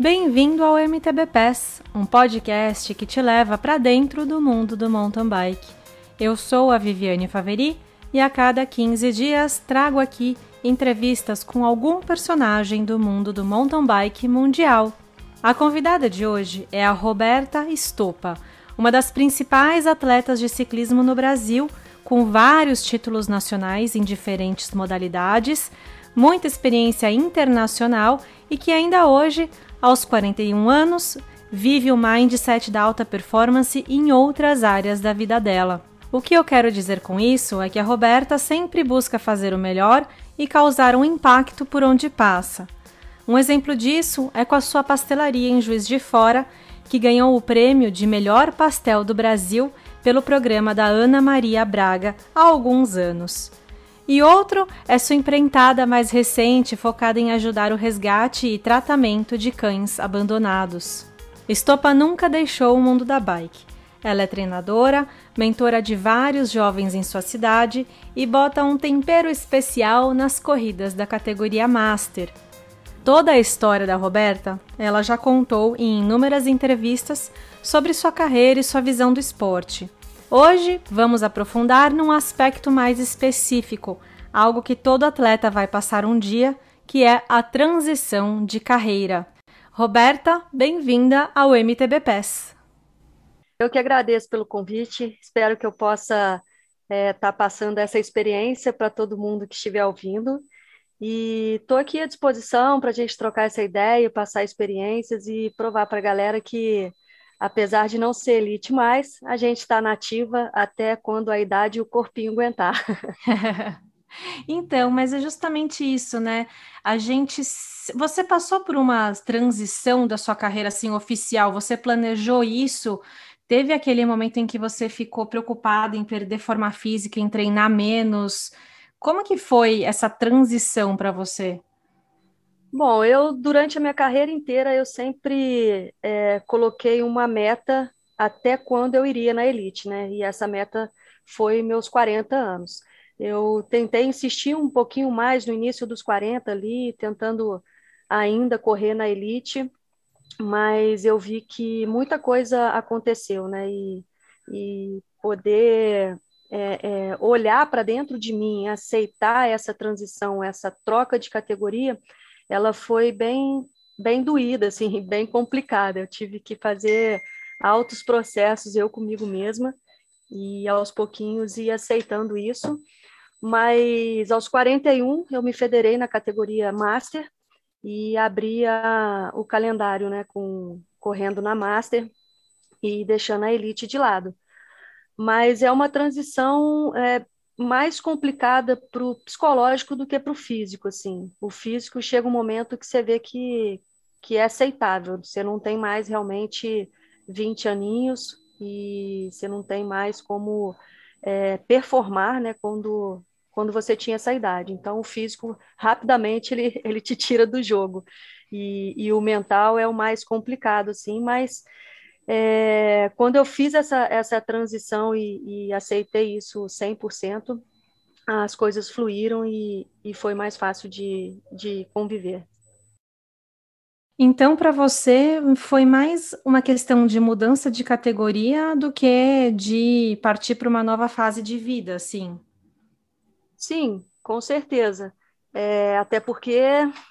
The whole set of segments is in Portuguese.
Bem-vindo ao MTB Pass, um podcast que te leva para dentro do mundo do mountain bike. Eu sou a Viviane Faveri e a cada 15 dias trago aqui entrevistas com algum personagem do mundo do mountain bike mundial. A convidada de hoje é a Roberta Estopa, uma das principais atletas de ciclismo no Brasil, com vários títulos nacionais em diferentes modalidades, muita experiência internacional e que ainda hoje aos 41 anos, vive o mindset da alta performance em outras áreas da vida dela. O que eu quero dizer com isso é que a Roberta sempre busca fazer o melhor e causar um impacto por onde passa. Um exemplo disso é com a sua pastelaria em Juiz de Fora, que ganhou o prêmio de melhor pastel do Brasil pelo programa da Ana Maria Braga há alguns anos e outro é sua empreitada mais recente focada em ajudar o resgate e tratamento de cães abandonados. Estopa nunca deixou o mundo da bike. Ela é treinadora, mentora de vários jovens em sua cidade e bota um tempero especial nas corridas da categoria Master. Toda a história da Roberta ela já contou em inúmeras entrevistas sobre sua carreira e sua visão do esporte. Hoje vamos aprofundar num aspecto mais específico, algo que todo atleta vai passar um dia, que é a transição de carreira. Roberta, bem-vinda ao MTB PES. Eu que agradeço pelo convite, espero que eu possa estar é, tá passando essa experiência para todo mundo que estiver ouvindo. E estou aqui à disposição para a gente trocar essa ideia, passar experiências e provar para a galera que apesar de não ser elite mais, a gente está nativa até quando a idade e o corpinho aguentar. então, mas é justamente isso, né? A gente. Você passou por uma transição da sua carreira assim oficial, você planejou isso? Teve aquele momento em que você ficou preocupado em perder forma física, em treinar menos? Como que foi essa transição para você? Bom, eu durante a minha carreira inteira eu sempre é, coloquei uma meta até quando eu iria na elite, né? E essa meta foi meus 40 anos. Eu tentei insistir um pouquinho mais no início dos 40 ali, tentando ainda correr na elite, mas eu vi que muita coisa aconteceu, né? E, e poder é, é, olhar para dentro de mim, aceitar essa transição, essa troca de categoria, ela foi bem bem doída, assim, bem complicada. Eu tive que fazer altos processos eu comigo mesma e aos pouquinhos ir aceitando isso. Mas aos 41 eu me federei na categoria Master e abri a, o calendário, né, com correndo na Master e deixando a Elite de lado. Mas é uma transição é, mais complicada para o psicológico do que para o físico, assim. O físico chega um momento que você vê que, que é aceitável, você não tem mais realmente 20 aninhos e você não tem mais como é, performar, né, quando, quando você tinha essa idade. Então, o físico, rapidamente, ele, ele te tira do jogo. E, e o mental é o mais complicado, assim, mas é, quando eu fiz essa, essa transição e, e aceitei isso 100%, as coisas fluíram e, e foi mais fácil de, de conviver. Então, para você, foi mais uma questão de mudança de categoria do que de partir para uma nova fase de vida, sim? Sim, com certeza. É, até porque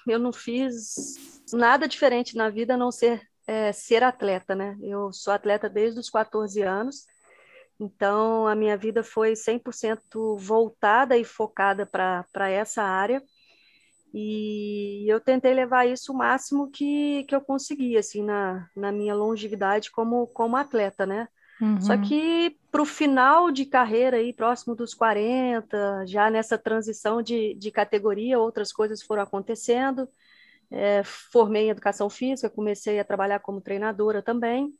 eu não fiz nada diferente na vida a não ser é, ser atleta, né? Eu sou atleta desde os 14 anos, então a minha vida foi 100% voltada e focada para essa área. E eu tentei levar isso o máximo que, que eu conseguia, assim, na, na minha longevidade como, como atleta, né? Uhum. Só que para o final de carreira, aí, próximo dos 40, já nessa transição de, de categoria, outras coisas foram acontecendo é, formei em educação física, comecei a trabalhar como treinadora também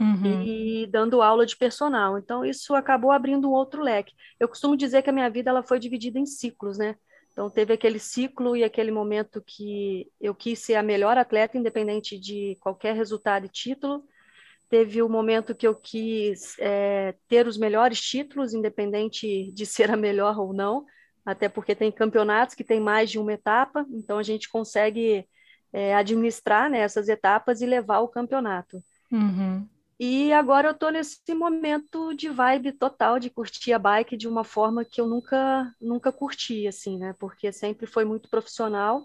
uhum. e dando aula de personal. Então isso acabou abrindo um outro leque. Eu costumo dizer que a minha vida ela foi dividida em ciclos, né? Então teve aquele ciclo e aquele momento que eu quis ser a melhor atleta, independente de qualquer resultado e título. Teve o momento que eu quis é, ter os melhores títulos, independente de ser a melhor ou não até porque tem campeonatos que tem mais de uma etapa, então a gente consegue é, administrar né, essas etapas e levar o campeonato. Uhum. E agora eu estou nesse momento de vibe total de curtir a bike de uma forma que eu nunca nunca curti, assim, né? Porque sempre foi muito profissional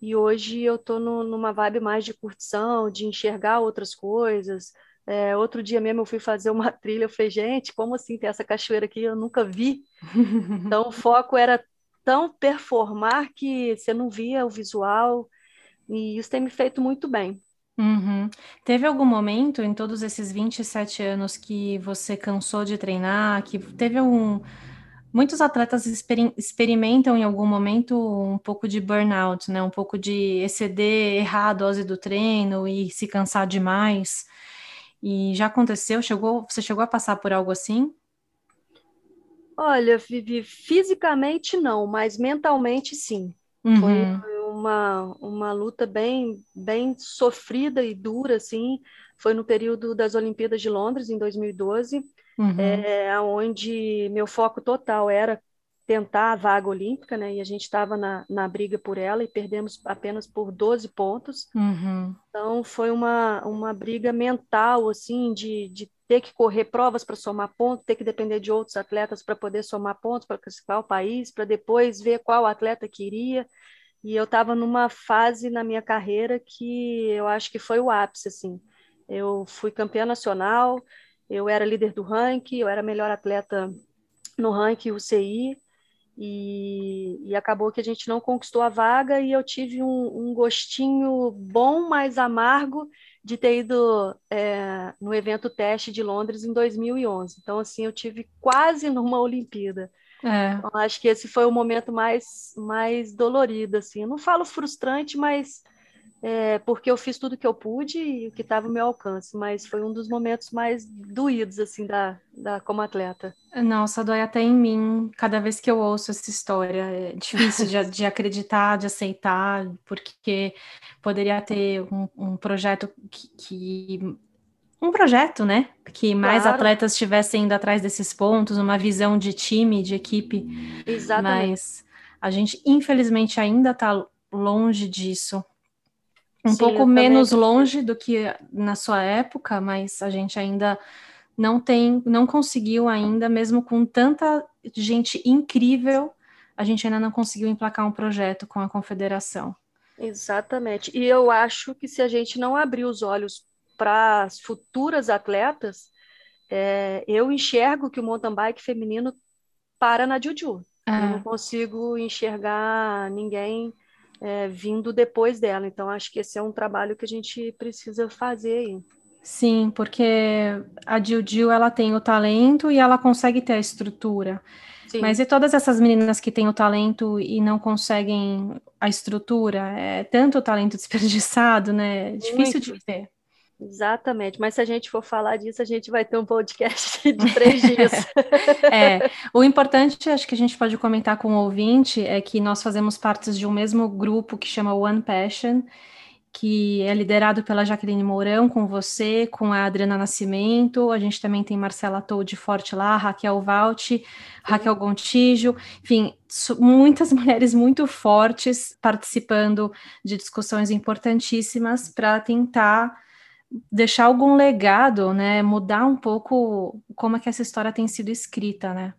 e hoje eu estou numa vibe mais de curtição, de enxergar outras coisas. É, outro dia mesmo eu fui fazer uma trilha, eu falei, gente, como assim tem essa cachoeira aqui? Eu nunca vi. Então o foco era tão performar que você não via o visual, e isso tem me feito muito bem. Uhum. Teve algum momento em todos esses 27 anos que você cansou de treinar, que teve algum. Muitos atletas exper experimentam em algum momento um pouco de burnout, né? Um pouco de exceder errar a dose do treino e se cansar demais. E já aconteceu? Chegou, você chegou a passar por algo assim? Olha, Vivi, fisicamente não, mas mentalmente sim. Uhum. Foi uma, uma luta bem, bem sofrida e dura, assim. Foi no período das Olimpíadas de Londres, em 2012, uhum. é, onde meu foco total era tentar a vaga olímpica, né? E a gente estava na, na briga por ela e perdemos apenas por 12 pontos. Uhum. Então foi uma, uma briga mental, assim, de, de ter que correr provas para somar pontos, ter que depender de outros atletas para poder somar pontos, para classificar o país, para depois ver qual atleta queria. E eu estava numa fase na minha carreira que eu acho que foi o ápice, assim. Eu fui campeã nacional, eu era líder do ranking, eu era melhor atleta no ranking UCI, e, e, acabou que a gente não conquistou a vaga e eu tive um, um gostinho bom, mas amargo de ter ido é, no evento teste de Londres em 2011. Então, assim, eu tive quase numa Olimpíada. É. Então, acho que esse foi o momento mais, mais dolorido, assim. Eu não falo frustrante, mas é, porque eu fiz tudo que eu pude e o que estava ao meu alcance, mas foi um dos momentos mais doídos, assim, da, da como atleta. Nossa, dói até em mim cada vez que eu ouço essa história. É difícil de, de acreditar, de aceitar, porque poderia ter um, um projeto que, que um projeto, né? Que mais claro. atletas estivessem indo atrás desses pontos, uma visão de time, de equipe. Exatamente. Mas a gente, infelizmente, ainda está longe disso. Um Sim, pouco menos longe do que na sua época, mas a gente ainda não tem, não conseguiu ainda, mesmo com tanta gente incrível, a gente ainda não conseguiu emplacar um projeto com a confederação. Exatamente. E eu acho que se a gente não abrir os olhos para as futuras atletas, é, eu enxergo que o mountain bike feminino para na Juju. É. Eu não consigo enxergar ninguém é, vindo depois dela. Então, acho que esse é um trabalho que a gente precisa fazer aí. Sim, porque a Juju ela tem o talento e ela consegue ter a estrutura. Sim. Mas e todas essas meninas que têm o talento e não conseguem a estrutura? É tanto talento desperdiçado, né? É difícil Muito. de ter. Exatamente, mas se a gente for falar disso, a gente vai ter um podcast de três dias. é, o importante, acho que a gente pode comentar com o ouvinte, é que nós fazemos parte de um mesmo grupo que chama One Passion, que é liderado pela Jaqueline Mourão, com você, com a Adriana Nascimento, a gente também tem Marcela Toad Forte lá, Raquel Valt, Raquel Gontijo, enfim, muitas mulheres muito fortes participando de discussões importantíssimas para tentar deixar algum legado, né? Mudar um pouco como é que essa história tem sido escrita, né?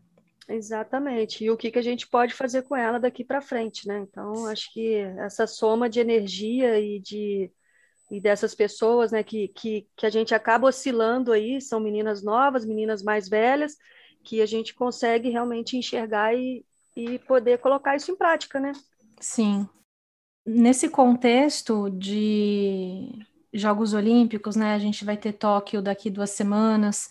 Exatamente. E o que, que a gente pode fazer com ela daqui para frente, né? Então, acho que essa soma de energia e de e dessas pessoas, né, que, que, que a gente acaba oscilando aí, são meninas novas, meninas mais velhas, que a gente consegue realmente enxergar e, e poder colocar isso em prática, né? Sim. Nesse contexto de Jogos Olímpicos, né? A gente vai ter Tóquio daqui duas semanas.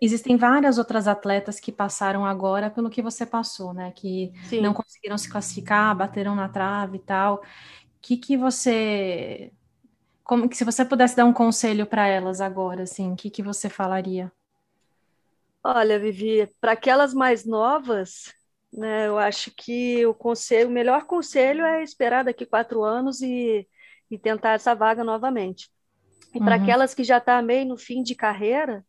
Existem várias outras atletas que passaram agora pelo que você passou, né? Que Sim. não conseguiram se classificar, bateram na trave e tal. O que, que você. Como que se você pudesse dar um conselho para elas agora, assim, o que, que você falaria? Olha, Vivi, para aquelas mais novas, né, eu acho que o conselho, o melhor conselho é esperar daqui quatro anos e e tentar essa vaga novamente. E uhum. para aquelas que já estão tá meio no fim de carreira,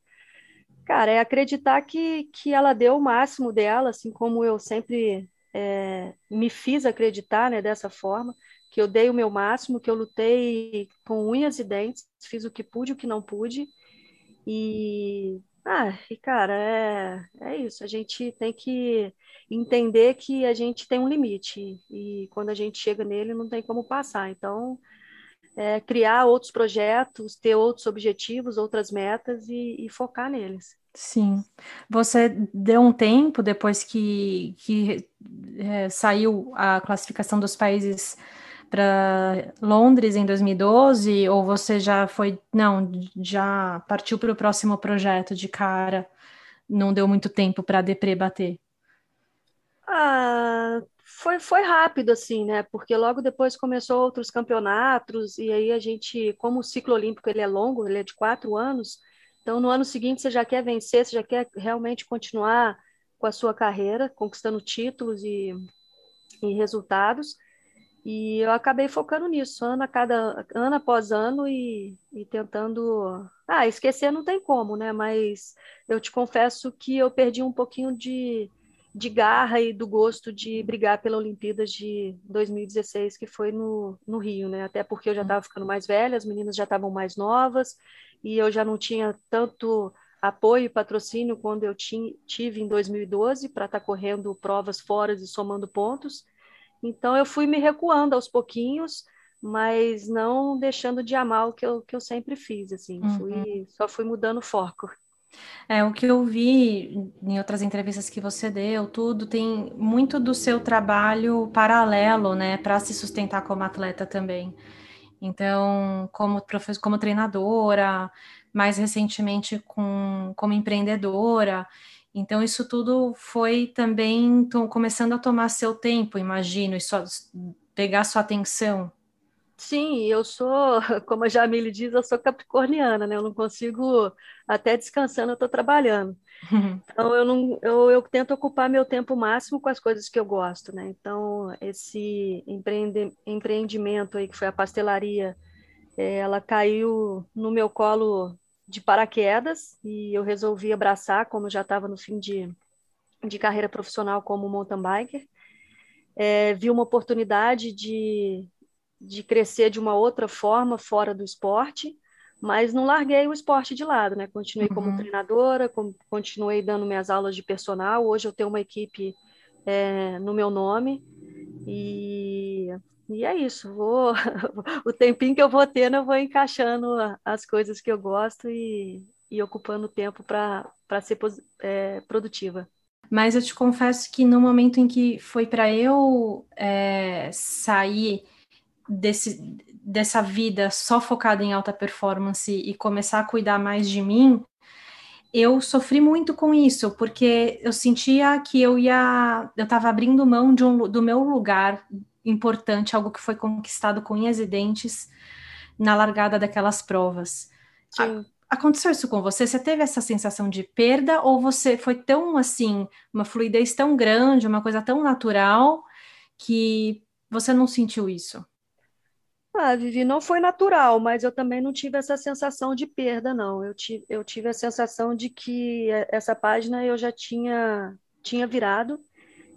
cara, é acreditar que, que ela deu o máximo dela, assim como eu sempre é, me fiz acreditar né, dessa forma, que eu dei o meu máximo, que eu lutei com unhas e dentes, fiz o que pude, o que não pude, e, ah, e cara, é, é isso, a gente tem que entender que a gente tem um limite, e quando a gente chega nele não tem como passar, então é, criar outros projetos, ter outros objetivos, outras metas e, e, focar neles. Sim. Você deu um tempo depois que, que é, saiu a classificação dos países para Londres em 2012, ou você já foi, não, já partiu para o próximo projeto de cara, não deu muito tempo para a Depre bater? Ah, foi, foi rápido, assim, né? Porque logo depois começou outros campeonatos, e aí a gente, como o ciclo olímpico ele é longo, ele é de quatro anos, então no ano seguinte você já quer vencer, você já quer realmente continuar com a sua carreira, conquistando títulos e, e resultados. E eu acabei focando nisso, ano, a cada, ano após ano, e, e tentando. Ah, esquecer não tem como, né? Mas eu te confesso que eu perdi um pouquinho de de garra e do gosto de brigar pela Olimpíadas de 2016, que foi no, no Rio, né? Até porque eu já estava ficando mais velha, as meninas já estavam mais novas e eu já não tinha tanto apoio e patrocínio quando eu tive em 2012 para estar tá correndo provas fora e somando pontos. Então eu fui me recuando aos pouquinhos, mas não deixando de amar o que eu, que eu sempre fiz, assim. Uhum. Fui, só fui mudando o foco. É, o que eu vi em outras entrevistas que você deu, tudo, tem muito do seu trabalho paralelo, né, para se sustentar como atleta também. Então, como, professor, como treinadora, mais recentemente com, como empreendedora. Então, isso tudo foi também começando a tomar seu tempo, imagino, e só, pegar sua atenção. Sim, eu sou, como a Jamile diz, eu sou capricorniana, né? Eu não consigo, até descansando, eu estou trabalhando. Então, eu, não, eu, eu tento ocupar meu tempo máximo com as coisas que eu gosto, né? Então, esse empreende, empreendimento aí, que foi a pastelaria, é, ela caiu no meu colo de paraquedas e eu resolvi abraçar, como eu já estava no fim de, de carreira profissional como mountain biker. É, vi uma oportunidade de de crescer de uma outra forma fora do esporte, mas não larguei o esporte de lado, né? Continuei uhum. como treinadora, continuei dando minhas aulas de personal. Hoje eu tenho uma equipe é, no meu nome e, e é isso. Vou o tempinho que eu vou tendo, eu vou encaixando as coisas que eu gosto e, e ocupando tempo para ser é, produtiva. Mas eu te confesso que no momento em que foi para eu é, sair desse, dessa vida só focada em alta performance e começar a cuidar mais de mim, eu sofri muito com isso, porque eu sentia que eu ia, eu estava abrindo mão de um, do meu lugar importante, algo que foi conquistado com unhas e dentes na largada daquelas provas. A, aconteceu isso com você? Você teve essa sensação de perda ou você foi tão assim, uma fluidez tão grande, uma coisa tão natural que você não sentiu isso? Ah, Vivi, não foi natural, mas eu também não tive essa sensação de perda, não. Eu tive, eu tive a sensação de que essa página eu já tinha, tinha virado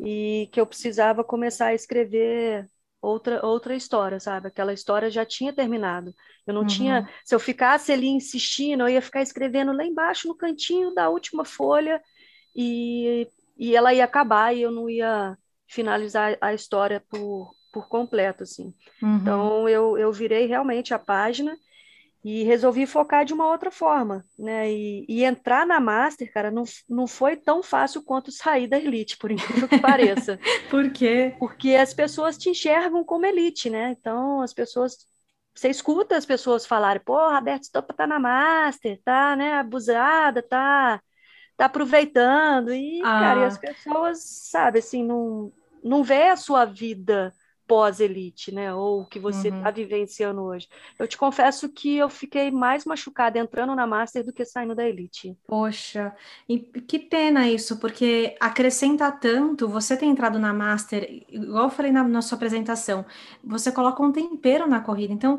e que eu precisava começar a escrever outra, outra história, sabe? Aquela história já tinha terminado. Eu não uhum. tinha. Se eu ficasse ali insistindo, eu ia ficar escrevendo lá embaixo, no cantinho da última folha, e, e ela ia acabar e eu não ia finalizar a história por, por completo, assim. Uhum. Então, eu, eu virei realmente a página e resolvi focar de uma outra forma, né? E, e, entrar na Master, cara, não, não foi tão fácil quanto sair da Elite, por incrível que pareça. por quê? Porque as pessoas te enxergam como Elite, né? Então, as pessoas... Você escuta as pessoas falarem, pô, Roberto Stoppa tá na Master, tá, né, abusada, tá, tá aproveitando. E, ah. cara, e as pessoas, sabe, assim, não, não vê a sua vida pós-elite, né? Ou o que você está uhum. vivenciando hoje. Eu te confesso que eu fiquei mais machucada entrando na Master do que saindo da elite. Poxa, e que pena isso, porque acrescenta tanto você ter entrado na Master, igual eu falei na, sua apresentação, você coloca um tempero na corrida. Então,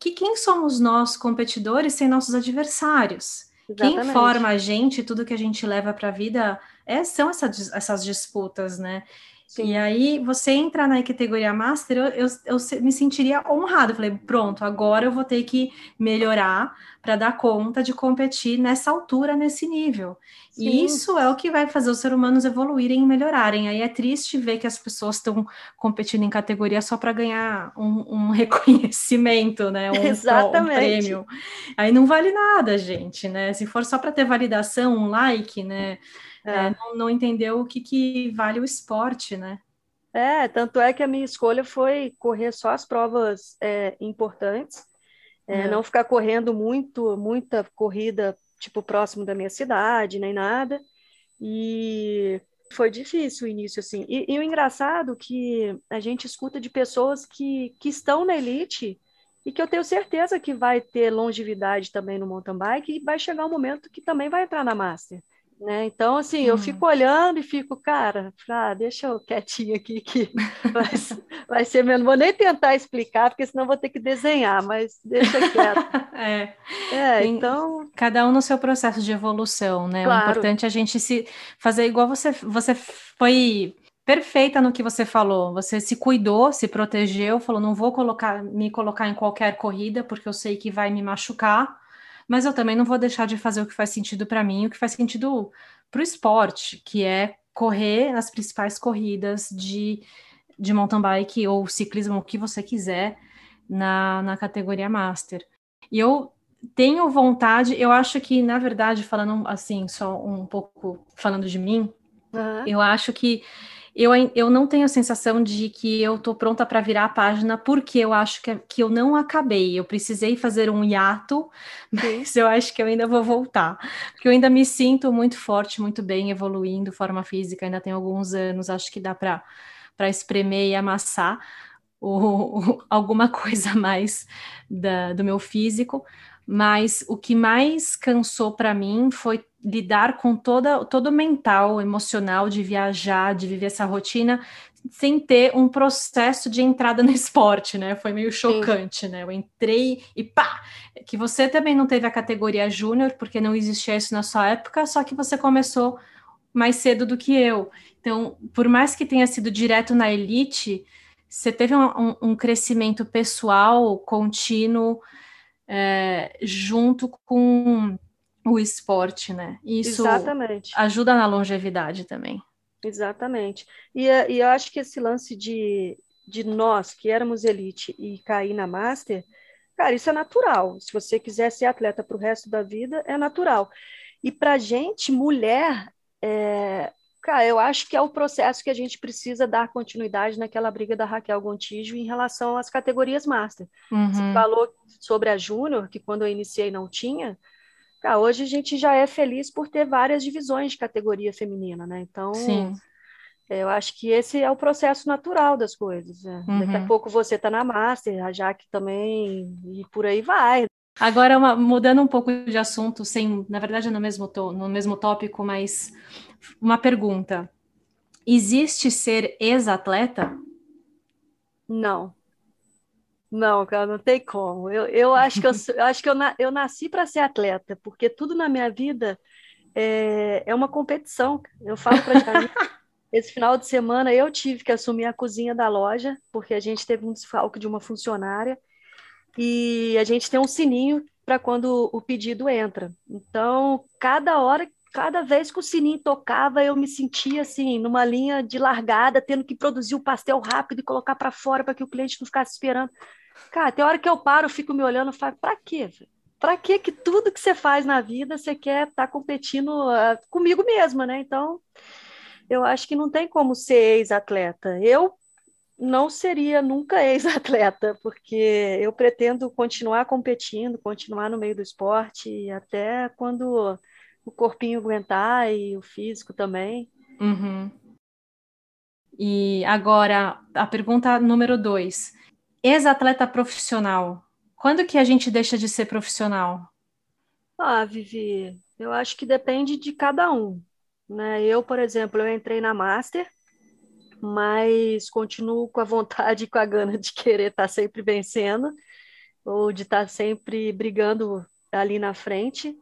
que quem somos nós, competidores, sem nossos adversários? Exatamente. Quem forma a gente, tudo que a gente leva para a vida, é, são essa, essas disputas, né? Sim. E aí, você entra na categoria Master, eu, eu, eu me sentiria honrado. falei, pronto, agora eu vou ter que melhorar para dar conta de competir nessa altura, nesse nível. Sim. E isso é o que vai fazer os seres humanos evoluírem e melhorarem. Aí é triste ver que as pessoas estão competindo em categoria só para ganhar um, um, reconhecimento, né? Um, Exatamente. um prêmio. Aí não vale nada, gente, né? Se for só para ter validação, um like, né? É. É, não, não, entendeu o que, que vale o esporte, né? É, tanto é que a minha escolha foi correr só as provas é, importantes, é, é. não ficar correndo muito, muita corrida, tipo, próximo da minha cidade, nem nada. E foi difícil o início, assim. E, e o engraçado que a gente escuta de pessoas que, que estão na elite e que eu tenho certeza que vai ter longevidade também no mountain bike e vai chegar um momento que também vai entrar na Master. Né? Então, assim, eu fico olhando e fico, cara, ah, deixa eu quietinho aqui que vai, vai ser mesmo. Vou nem tentar explicar, porque senão vou ter que desenhar, mas deixa quieto. é, é então. Cada um no seu processo de evolução, né? Claro. O importante é a gente se fazer igual você, você foi perfeita no que você falou. Você se cuidou, se protegeu, falou: não vou colocar, me colocar em qualquer corrida, porque eu sei que vai me machucar mas eu também não vou deixar de fazer o que faz sentido para mim, o que faz sentido para o esporte, que é correr nas principais corridas de, de mountain bike ou ciclismo, o que você quiser, na, na categoria Master. E eu tenho vontade, eu acho que, na verdade, falando assim, só um pouco falando de mim, uhum. eu acho que eu, eu não tenho a sensação de que eu estou pronta para virar a página, porque eu acho que, que eu não acabei. Eu precisei fazer um hiato, mas eu acho que eu ainda vou voltar. Porque eu ainda me sinto muito forte, muito bem, evoluindo, forma física, ainda tenho alguns anos, acho que dá para espremer e amassar alguma coisa mais da, do meu físico. Mas o que mais cansou para mim foi lidar com toda, todo o mental, emocional de viajar, de viver essa rotina, sem ter um processo de entrada no esporte, né? Foi meio chocante, Sim. né? Eu entrei e pá! Que você também não teve a categoria júnior, porque não existia isso na sua época, só que você começou mais cedo do que eu. Então, por mais que tenha sido direto na elite, você teve um, um, um crescimento pessoal contínuo é, junto com o esporte, né? Isso Exatamente. ajuda na longevidade também. Exatamente. E, eh, e eu acho que esse lance de, de nós, que éramos elite, e cair na Master, cara, isso é natural. Se você quiser ser atleta para o resto da vida, é natural. E para gente, mulher, é, cara, eu acho que é o processo que a gente precisa dar continuidade naquela briga da Raquel Gontijo em relação às categorias Master. Uhum. Você falou sobre a Júnior, que quando eu iniciei não tinha. Ah, hoje a gente já é feliz por ter várias divisões de categoria feminina, né? Então, Sim. eu acho que esse é o processo natural das coisas. Né? Uhum. Daqui a uhum. pouco você está na Master, a Jaque também, e por aí vai. Agora, uma, mudando um pouco de assunto, sem, na verdade, no mesmo, to, no mesmo tópico, mas uma pergunta. Existe ser ex-atleta? Não. Não, cara, não tem como. Eu, eu acho que eu, eu acho que eu, na, eu nasci para ser atleta, porque tudo na minha vida é, é uma competição. Eu falo para Jair, esse final de semana eu tive que assumir a cozinha da loja, porque a gente teve um desfalque de uma funcionária e a gente tem um sininho para quando o pedido entra. Então, cada hora cada vez que o sininho tocava, eu me sentia assim, numa linha de largada, tendo que produzir o pastel rápido e colocar para fora para que o cliente não ficasse esperando. Cara, tem hora que eu paro, fico me olhando e falo, para quê? Para que que tudo que você faz na vida você quer estar tá competindo uh, comigo mesma, né? Então, eu acho que não tem como ser ex-atleta. Eu não seria nunca ex-atleta, porque eu pretendo continuar competindo, continuar no meio do esporte, até quando o corpinho aguentar e o físico também. Uhum. E agora, a pergunta número dois ex-atleta profissional, quando que a gente deixa de ser profissional? Ah, Vivi, eu acho que depende de cada um. Né? Eu, por exemplo, eu entrei na Master, mas continuo com a vontade e com a gana de querer estar sempre vencendo, ou de estar sempre brigando ali na frente.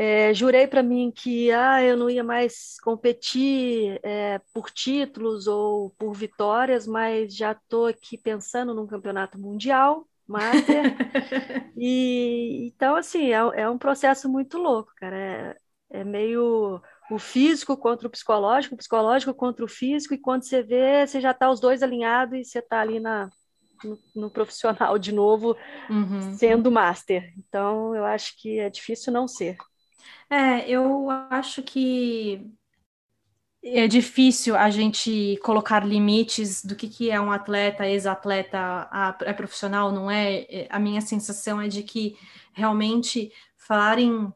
É, jurei para mim que ah, eu não ia mais competir é, por títulos ou por vitórias, mas já estou aqui pensando num campeonato mundial, master. e então assim é, é, um processo muito louco, cara. É, é meio o físico contra o psicológico, o psicológico contra o físico, e quando você vê, você já está os dois alinhados e você está ali na, no, no, profissional de novo, uhum. sendo master. Então, eu acho que é difícil não ser. É, eu acho que é difícil a gente colocar limites do que, que é um atleta, ex-atleta, é profissional, não é? é? A minha sensação é de que realmente falarem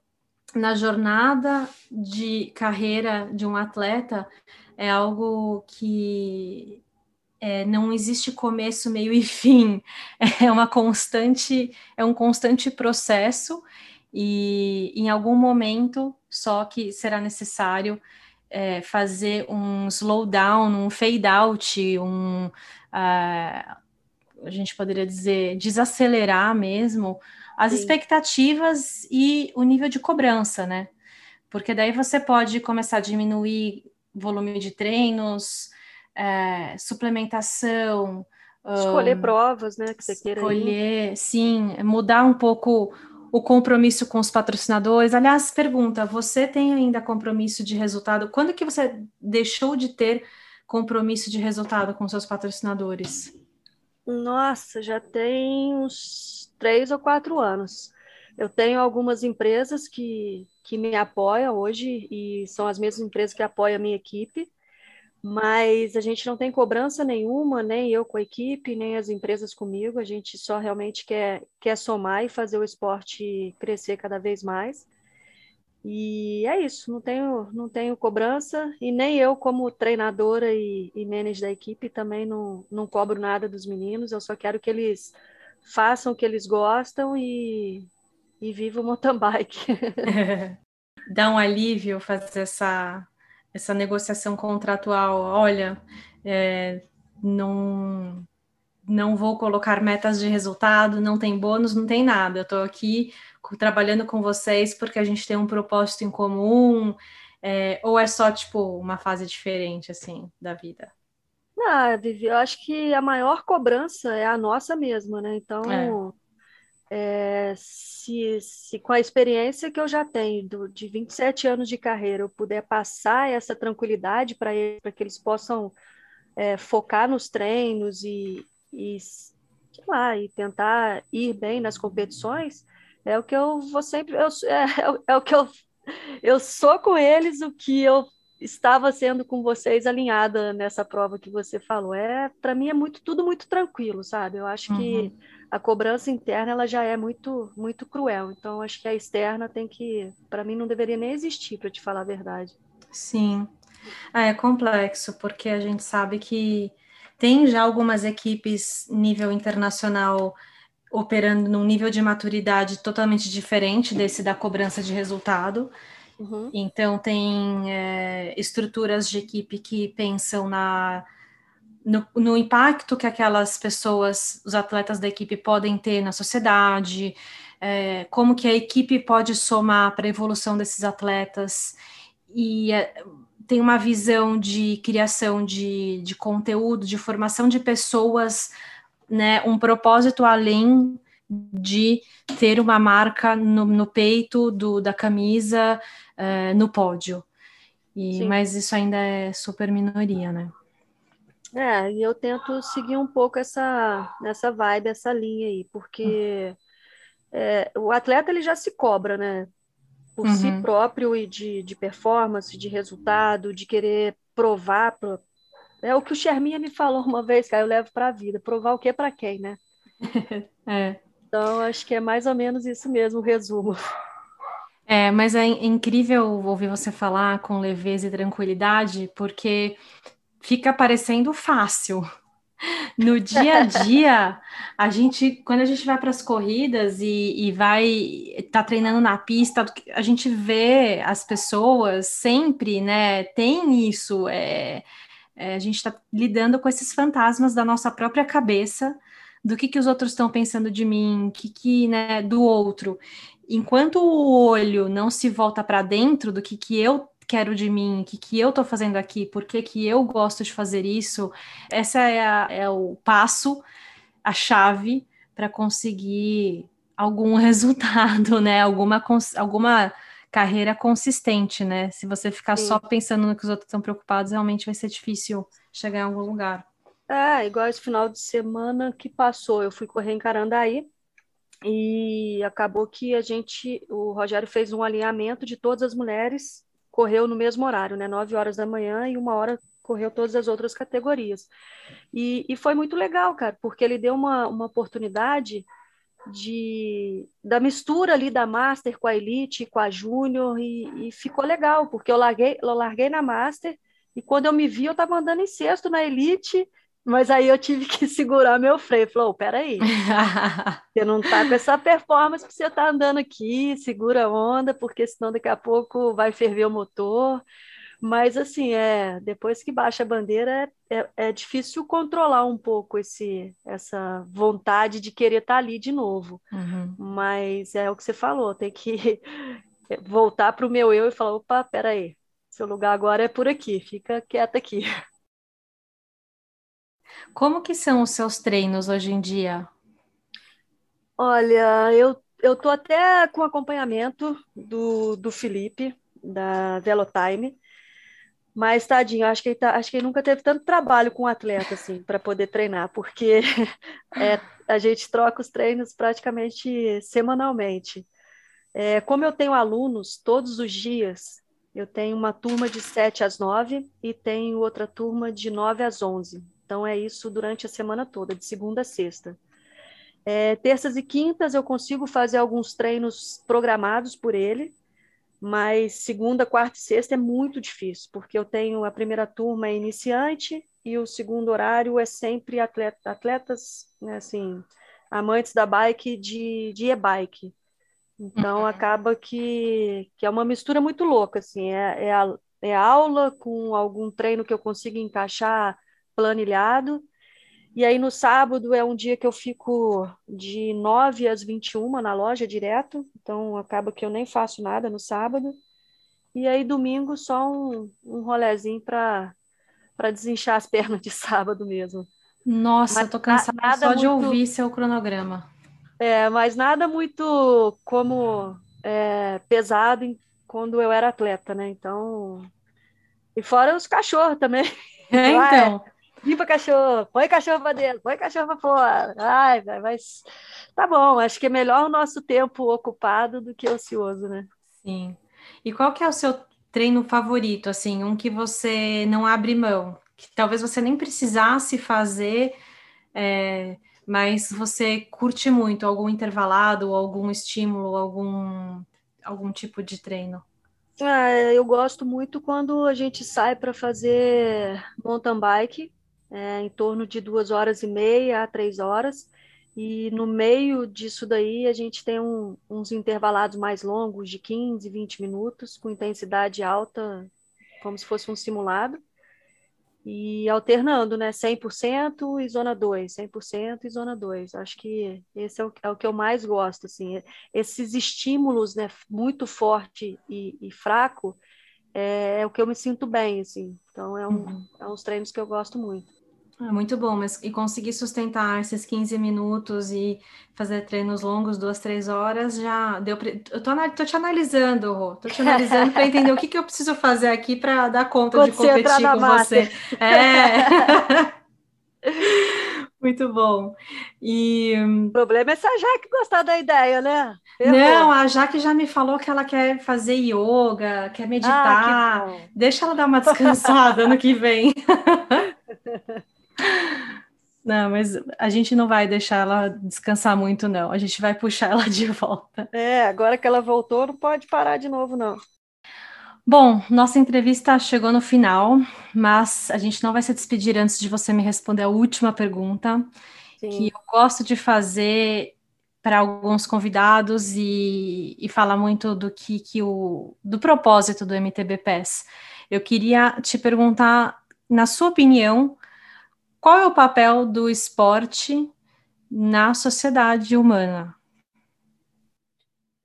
na jornada de carreira de um atleta é algo que é, não existe começo, meio e fim. É uma constante, é um constante processo e em algum momento só que será necessário é, fazer um slowdown, um fade out, um uh, a gente poderia dizer desacelerar mesmo as Sim. expectativas e o nível de cobrança, né? Porque daí você pode começar a diminuir volume de treinos, é, suplementação. Escolher um, provas, né? Que você queira. Escolher, sim, mudar um pouco o compromisso com os patrocinadores. Aliás, pergunta: você tem ainda compromisso de resultado? Quando que você deixou de ter compromisso de resultado com seus patrocinadores? Nossa, já tem uns três ou quatro anos. Eu tenho algumas empresas que, que me apoiam hoje e são as mesmas empresas que apoiam a minha equipe mas a gente não tem cobrança nenhuma, nem eu com a equipe, nem as empresas comigo, a gente só realmente quer, quer somar e fazer o esporte crescer cada vez mais. E é isso, não tenho, não tenho cobrança, e nem eu, como treinadora e, e manager da equipe, também não, não cobro nada dos meninos, eu só quero que eles façam o que eles gostam e, e vivam o mountain bike. Dá um alívio fazer essa essa negociação contratual, olha, é, não não vou colocar metas de resultado, não tem bônus, não tem nada. Eu estou aqui trabalhando com vocês porque a gente tem um propósito em comum, é, ou é só tipo uma fase diferente assim da vida? Ah, Vivi, eu acho que a maior cobrança é a nossa mesma, né? Então, é. É, se, se com a experiência que eu já tenho do, de 27 anos de carreira eu puder passar essa tranquilidade para eles, para que eles possam é, focar nos treinos e, e, lá, e tentar ir bem nas competições, é o que eu vou sempre. Eu, é, é, o que eu, eu sou com eles o que eu estava sendo com vocês alinhada nessa prova que você falou. É, para mim é muito tudo muito tranquilo, sabe? Eu acho uhum. que a cobrança interna ela já é muito muito cruel. Então acho que a externa tem que, para mim não deveria nem existir, para te falar a verdade. Sim. Ah, é complexo, porque a gente sabe que tem já algumas equipes nível internacional operando num nível de maturidade totalmente diferente desse da cobrança de resultado. Uhum. Então, tem é, estruturas de equipe que pensam na no, no, impacto que aquelas pessoas, os atletas da equipe podem ter na sociedade, é, como que a equipe pode somar para a evolução desses atletas, e é, tem uma visão de criação de, de conteúdo, de formação de pessoas, né, um propósito além de ter uma marca no, no peito do, da camisa, é, no pódio. E, mas isso ainda é super minoria, né? É, e eu tento seguir um pouco essa, essa vibe, essa linha aí, porque é, o atleta ele já se cobra, né? Por uhum. si próprio e de, de performance, de resultado, de querer provar. Pro... É o que o Sherminha me falou uma vez, cara, eu levo para a vida. Provar o que para quem, né? é. Então, acho que é mais ou menos isso mesmo, o resumo. É, mas é incrível ouvir você falar com leveza e tranquilidade, porque fica parecendo fácil. No dia a dia, a gente, quando a gente vai para as corridas e, e vai tá treinando na pista, a gente vê as pessoas sempre, né? Tem isso, é, é a gente está lidando com esses fantasmas da nossa própria cabeça, do que, que os outros estão pensando de mim, que, que, né, do outro. Enquanto o olho não se volta para dentro do que, que eu quero de mim, o que, que eu estou fazendo aqui, por que, que eu gosto de fazer isso, essa é, a, é o passo, a chave para conseguir algum resultado, né? Alguma, alguma carreira consistente, né? Se você ficar Sim. só pensando no que os outros estão preocupados, realmente vai ser difícil chegar em algum lugar. É, igual esse final de semana que passou, eu fui correr em Carandaí e acabou que a gente, o Rogério fez um alinhamento de todas as mulheres, correu no mesmo horário, né? 9 horas da manhã e uma hora correu todas as outras categorias. E, e foi muito legal, cara, porque ele deu uma, uma oportunidade de da mistura ali da Master com a Elite, com a Júnior, e, e, ficou legal, porque eu larguei, eu larguei na Master, e quando eu me vi, eu estava andando em sexto na Elite, mas aí eu tive que segurar meu freio. Falou, oh, peraí, você não tá com essa performance para você tá andando aqui, segura a onda, porque senão daqui a pouco vai ferver o motor. Mas, assim, é, depois que baixa a bandeira, é, é, é difícil controlar um pouco esse, essa vontade de querer estar tá ali de novo. Uhum. Mas é o que você falou, tem que voltar para o meu eu e falar: opa, peraí, seu lugar agora é por aqui, fica quieta aqui. Como que são os seus treinos hoje em dia? Olha, eu, eu tô até com acompanhamento do, do Felipe, da Velotime, mas, tadinho, acho que ele, tá, acho que ele nunca teve tanto trabalho com o atleta, assim, para poder treinar, porque é, a gente troca os treinos praticamente semanalmente. É, como eu tenho alunos todos os dias, eu tenho uma turma de 7 às 9 e tenho outra turma de 9 às 11. Então, é isso durante a semana toda, de segunda a sexta. É, terças e quintas eu consigo fazer alguns treinos programados por ele, mas segunda, quarta e sexta é muito difícil, porque eu tenho a primeira turma é iniciante e o segundo horário é sempre atleta, atletas, né, assim, amantes da bike de, de e-bike. Então uhum. acaba que, que é uma mistura muito louca, assim, é, é, a, é aula com algum treino que eu consiga encaixar planilhado, e aí no sábado é um dia que eu fico de 9 às 21 na loja direto, então acaba que eu nem faço nada no sábado. E aí domingo só um, um rolezinho para para desinchar as pernas de sábado mesmo. Nossa, mas eu tô cansada só muito... de ouvir seu cronograma. É, mas nada muito como é, pesado em, quando eu era atleta, né? Então. E fora os cachorros também. É, então. Limpa cachorro, põe cachorro para dentro, põe cachorro para fora. Ai, mas tá bom, acho que é melhor o nosso tempo ocupado do que ocioso, né? Sim. E qual que é o seu treino favorito, assim, um que você não abre mão, que talvez você nem precisasse fazer, é, mas você curte muito, algum intervalado, algum estímulo, algum, algum tipo de treino? Ah, eu gosto muito quando a gente sai para fazer mountain bike, é, em torno de duas horas e meia a três horas. E no meio disso daí, a gente tem um, uns intervalados mais longos, de 15, 20 minutos, com intensidade alta, como se fosse um simulado. E alternando, né? 100% e zona 2, 100% e zona 2. Acho que esse é o, é o, que eu mais gosto, assim. Esses estímulos, né, muito forte e, e fraco, é, é, o que eu me sinto bem, assim. Então, é, um, uhum. é uns treinos que eu gosto muito. É muito bom, mas e conseguir sustentar esses 15 minutos e fazer treinos longos, duas, três horas, já deu. Pre... Eu tô, tô, te analisando, Rô, tô te analisando para entender o que, que eu preciso fazer aqui para dar conta de competir com você. É. Muito bom. E... O problema é se a Jaque gostar da ideia, né? Não, a Jaque já me falou que ela quer fazer yoga, quer meditar. Ah, que Deixa ela dar uma descansada ano que vem. Não, mas a gente não vai deixar ela descansar muito, não. A gente vai puxar ela de volta. É, agora que ela voltou, não pode parar de novo, não. Bom, nossa entrevista chegou no final, mas a gente não vai se despedir antes de você me responder a última pergunta, Sim. que eu gosto de fazer para alguns convidados e, e falar muito do que, que o do propósito do MTB PES. Eu queria te perguntar, na sua opinião, qual é o papel do esporte na sociedade humana?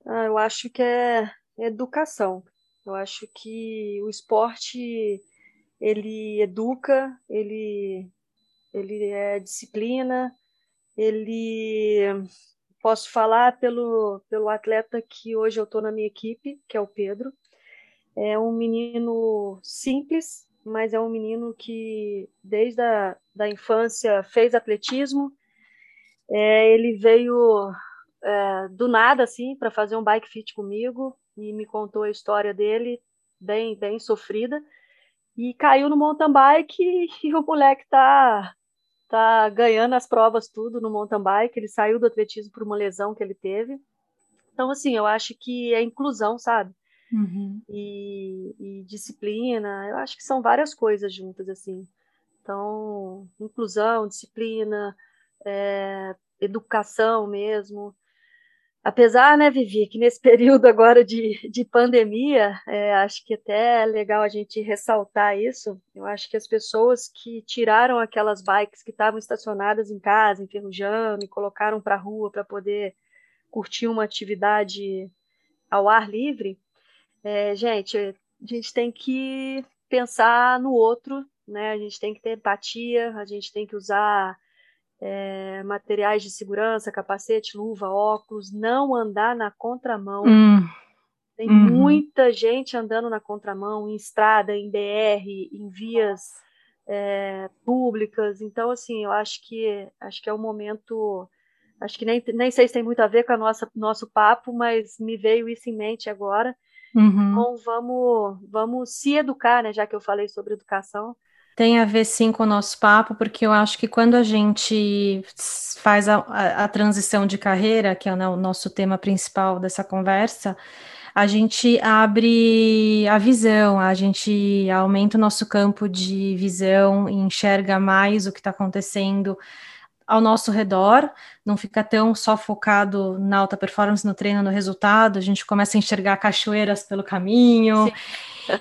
Ah, eu acho que é educação. Eu acho que o esporte ele educa, ele ele é disciplina, ele posso falar pelo pelo atleta que hoje eu estou na minha equipe, que é o Pedro. É um menino simples, mas é um menino que desde a da infância fez atletismo. É, ele veio é, do nada assim para fazer um bike fit comigo e me contou a história dele bem bem sofrida e caiu no mountain bike e o moleque tá tá ganhando as provas tudo no mountain bike. Ele saiu do atletismo por uma lesão que ele teve. Então assim, eu acho que é inclusão, sabe? Uhum. E, e, disciplina, eu acho que são várias coisas juntas assim. Então, inclusão, disciplina, é, educação mesmo. Apesar, né, Vivi, que nesse período agora de, de pandemia, é, acho que até é legal a gente ressaltar isso. Eu acho que as pessoas que tiraram aquelas bikes que estavam estacionadas em casa, enferrujando, e colocaram para a rua para poder curtir uma atividade ao ar livre, é, gente, a gente tem que pensar no outro, né? A gente tem que ter empatia, a gente tem que usar é, materiais de segurança, capacete, luva, óculos, não andar na contramão. Hum. Tem uhum. muita gente andando na contramão, em estrada, em BR, em vias é, públicas. Então, assim, eu acho que acho que é um momento. Acho que nem, nem sei se tem muito a ver com nossa nosso papo, mas me veio isso em mente agora. Uhum. Então, vamos, vamos se educar, né? Já que eu falei sobre educação, tem a ver sim com o nosso papo, porque eu acho que quando a gente faz a, a, a transição de carreira, que é o nosso tema principal dessa conversa, a gente abre a visão, a gente aumenta o nosso campo de visão, enxerga mais o que está acontecendo ao nosso redor, não fica tão só focado na alta performance, no treino, no resultado, a gente começa a enxergar cachoeiras pelo caminho. Sim.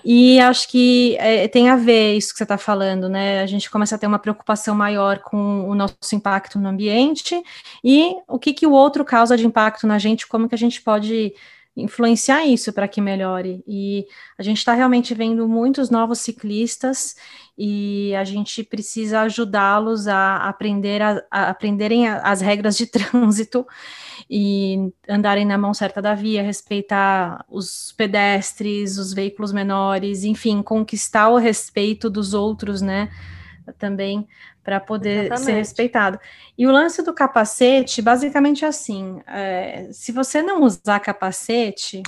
E acho que é, tem a ver isso que você está falando, né? A gente começa a ter uma preocupação maior com o nosso impacto no ambiente e o que, que o outro causa de impacto na gente, como que a gente pode influenciar isso para que melhore. E a gente está realmente vendo muitos novos ciclistas e a gente precisa ajudá-los a aprender a, a aprenderem as regras de trânsito e andarem na mão certa da via, respeitar os pedestres, os veículos menores, enfim, conquistar o respeito dos outros, né? Também para poder Exatamente. ser respeitado. E o lance do capacete, basicamente é assim: é, se você não usar capacete,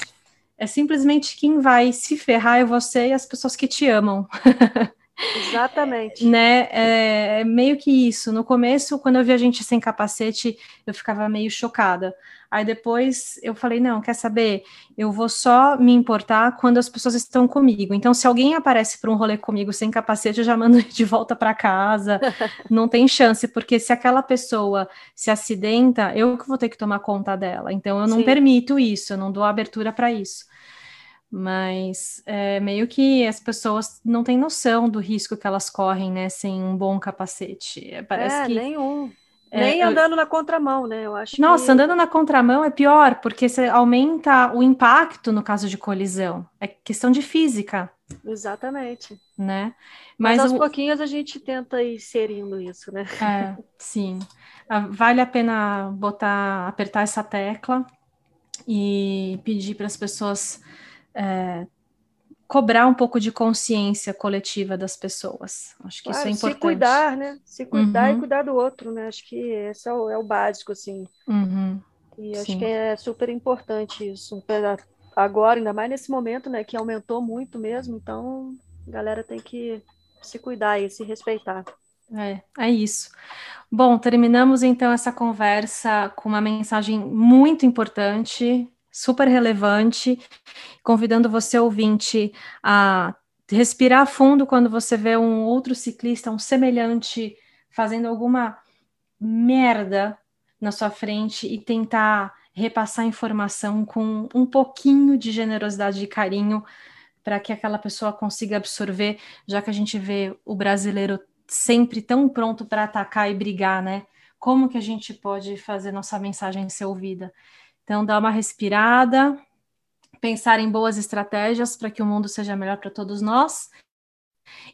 é simplesmente quem vai se ferrar é você e as pessoas que te amam. Exatamente. né? É, é, meio que isso. No começo, quando eu vi a gente sem capacete, eu ficava meio chocada. Aí depois eu falei: não, quer saber? Eu vou só me importar quando as pessoas estão comigo. Então, se alguém aparece para um rolê comigo sem capacete, eu já mando de volta para casa. não tem chance, porque se aquela pessoa se acidenta, eu que vou ter que tomar conta dela. Então, eu não Sim. permito isso, eu não dou abertura para isso. Mas é, meio que as pessoas não têm noção do risco que elas correm, né, sem um bom capacete. É, parece é, que nenhum. É, Nem andando eu... na contramão, né? Eu acho Nossa, que... andando na contramão é pior, porque você aumenta o impacto no caso de colisão. É questão de física. Exatamente. Né? Mas, Mas aos o... pouquinhos a gente tenta ir inserindo isso, né? É, sim. Ah, vale a pena botar, apertar essa tecla e pedir para as pessoas é, cobrar um pouco de consciência coletiva das pessoas. Acho que claro, isso é importante. Se cuidar, né? Se cuidar uhum. e cuidar do outro, né? Acho que esse é o, é o básico, assim. Uhum. E acho Sim. que é super importante isso. Agora, ainda mais nesse momento, né? Que aumentou muito mesmo, então a galera tem que se cuidar e se respeitar. É, é isso. Bom, terminamos então essa conversa com uma mensagem muito importante super relevante, convidando você, ouvinte, a respirar fundo quando você vê um outro ciclista, um semelhante, fazendo alguma merda na sua frente e tentar repassar informação com um pouquinho de generosidade e carinho para que aquela pessoa consiga absorver, já que a gente vê o brasileiro sempre tão pronto para atacar e brigar, né? Como que a gente pode fazer nossa mensagem ser ouvida? Então, dá uma respirada, pensar em boas estratégias para que o mundo seja melhor para todos nós.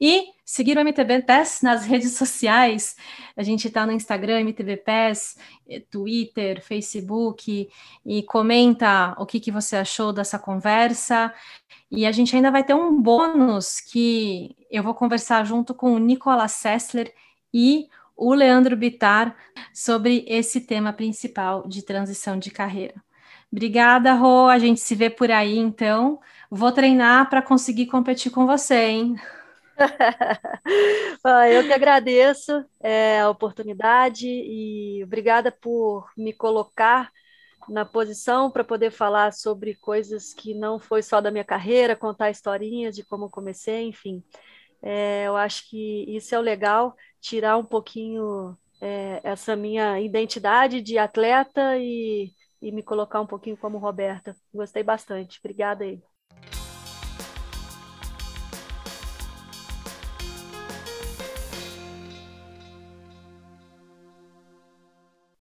E seguir o MTB PES nas redes sociais. A gente está no Instagram, MTB PES, eh, Twitter, Facebook, e comenta o que, que você achou dessa conversa. E a gente ainda vai ter um bônus que eu vou conversar junto com o Nicolas Sessler e o Leandro Bitar sobre esse tema principal de transição de carreira. Obrigada, Rô. A gente se vê por aí, então. Vou treinar para conseguir competir com você, hein? Eu que agradeço é, a oportunidade e obrigada por me colocar na posição para poder falar sobre coisas que não foi só da minha carreira, contar historinhas de como comecei, enfim. É, eu acho que isso é o legal, tirar um pouquinho é, essa minha identidade de atleta e, e me colocar um pouquinho como Roberta. Gostei bastante. Obrigada aí.